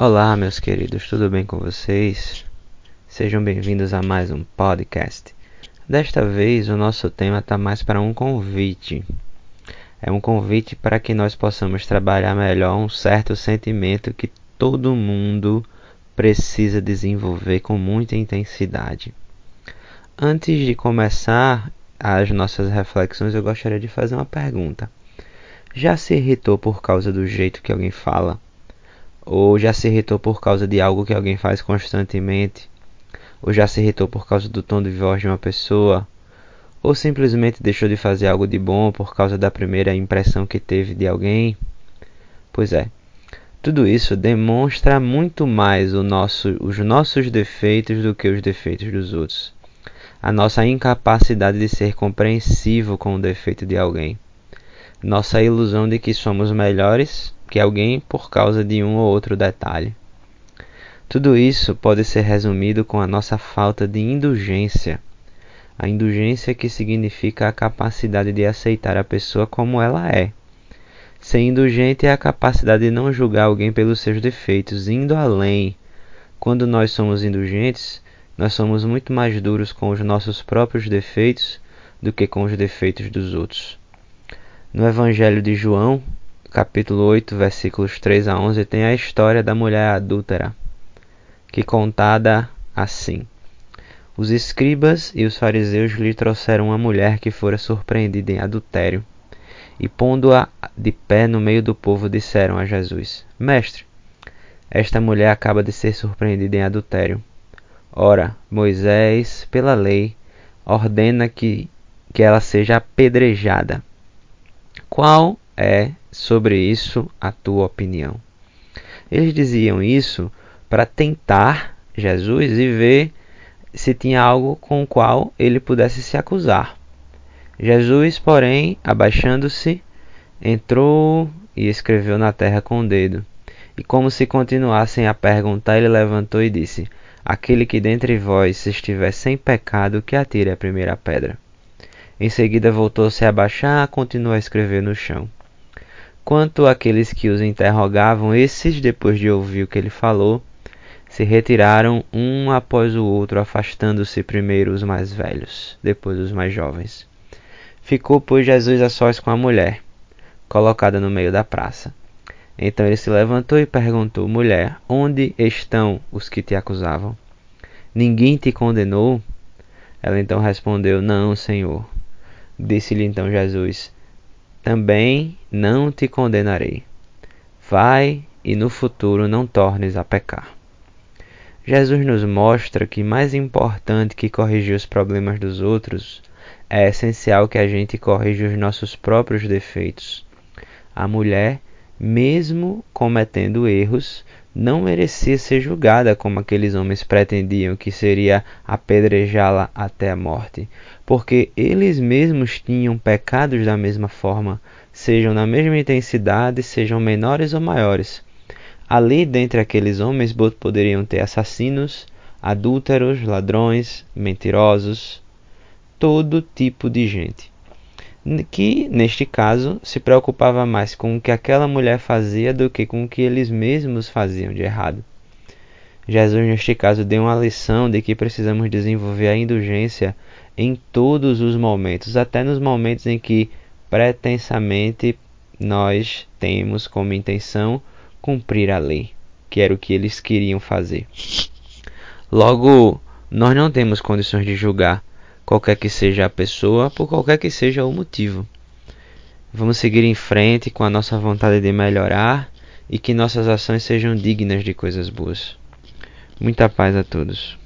Olá, meus queridos, tudo bem com vocês? Sejam bem-vindos a mais um podcast. Desta vez, o nosso tema está mais para um convite. É um convite para que nós possamos trabalhar melhor um certo sentimento que todo mundo precisa desenvolver com muita intensidade. Antes de começar as nossas reflexões, eu gostaria de fazer uma pergunta. Já se irritou por causa do jeito que alguém fala? Ou já se irritou por causa de algo que alguém faz constantemente? Ou já se irritou por causa do tom de voz de uma pessoa? Ou simplesmente deixou de fazer algo de bom por causa da primeira impressão que teve de alguém? Pois é, tudo isso demonstra muito mais nosso, os nossos defeitos do que os defeitos dos outros. A nossa incapacidade de ser compreensivo com o defeito de alguém. Nossa ilusão de que somos melhores que alguém por causa de um ou outro detalhe. Tudo isso pode ser resumido com a nossa falta de indulgência. A indulgência que significa a capacidade de aceitar a pessoa como ela é. Ser indulgente é a capacidade de não julgar alguém pelos seus defeitos, indo além. Quando nós somos indulgentes, nós somos muito mais duros com os nossos próprios defeitos do que com os defeitos dos outros. No Evangelho de João, capítulo 8, versículos 3 a 11, tem a história da mulher adúltera, que contada assim. Os escribas e os fariseus lhe trouxeram uma mulher que fora surpreendida em adultério, e pondo-a de pé no meio do povo, disseram a Jesus: Mestre, esta mulher acaba de ser surpreendida em adultério. Ora, Moisés, pela lei, ordena que, que ela seja apedrejada. Qual é sobre isso a tua opinião? Eles diziam isso para tentar Jesus e ver se tinha algo com o qual ele pudesse se acusar. Jesus, porém, abaixando-se, entrou e escreveu na terra com o dedo. E como se continuassem a perguntar, ele levantou e disse: Aquele que dentre vós estiver sem pecado, que atire a primeira pedra. Em seguida voltou-se a abaixar e continuou a escrever no chão. Quanto àqueles que os interrogavam, esses, depois de ouvir o que ele falou, se retiraram um após o outro, afastando-se primeiro os mais velhos, depois os mais jovens. Ficou, pois, Jesus a sós com a mulher, colocada no meio da praça. Então ele se levantou e perguntou: Mulher, onde estão os que te acusavam? Ninguém te condenou? Ela então respondeu: Não, Senhor. Disse-lhe então Jesus: também não te condenarei. Vai e no futuro não tornes a pecar. Jesus nos mostra que mais importante que corrigir os problemas dos outros, é essencial que a gente corrija os nossos próprios defeitos. A mulher, mesmo cometendo erros, não merecia ser julgada como aqueles homens pretendiam, que seria apedrejá-la até a morte, porque eles mesmos tinham pecados da mesma forma, sejam na mesma intensidade, sejam menores ou maiores. Ali, dentre aqueles homens, poderiam ter assassinos, adúlteros, ladrões, mentirosos, todo tipo de gente que, neste caso, se preocupava mais com o que aquela mulher fazia do que com o que eles mesmos faziam de errado. Jesus, neste caso, deu uma lição de que precisamos desenvolver a indulgência em todos os momentos, até nos momentos em que pretensamente nós temos como intenção cumprir a lei, que era o que eles queriam fazer. Logo, nós não temos condições de julgar qualquer que seja a pessoa, por qualquer que seja o motivo. Vamos seguir em frente com a nossa vontade de melhorar e que nossas ações sejam dignas de coisas boas. Muita paz a todos.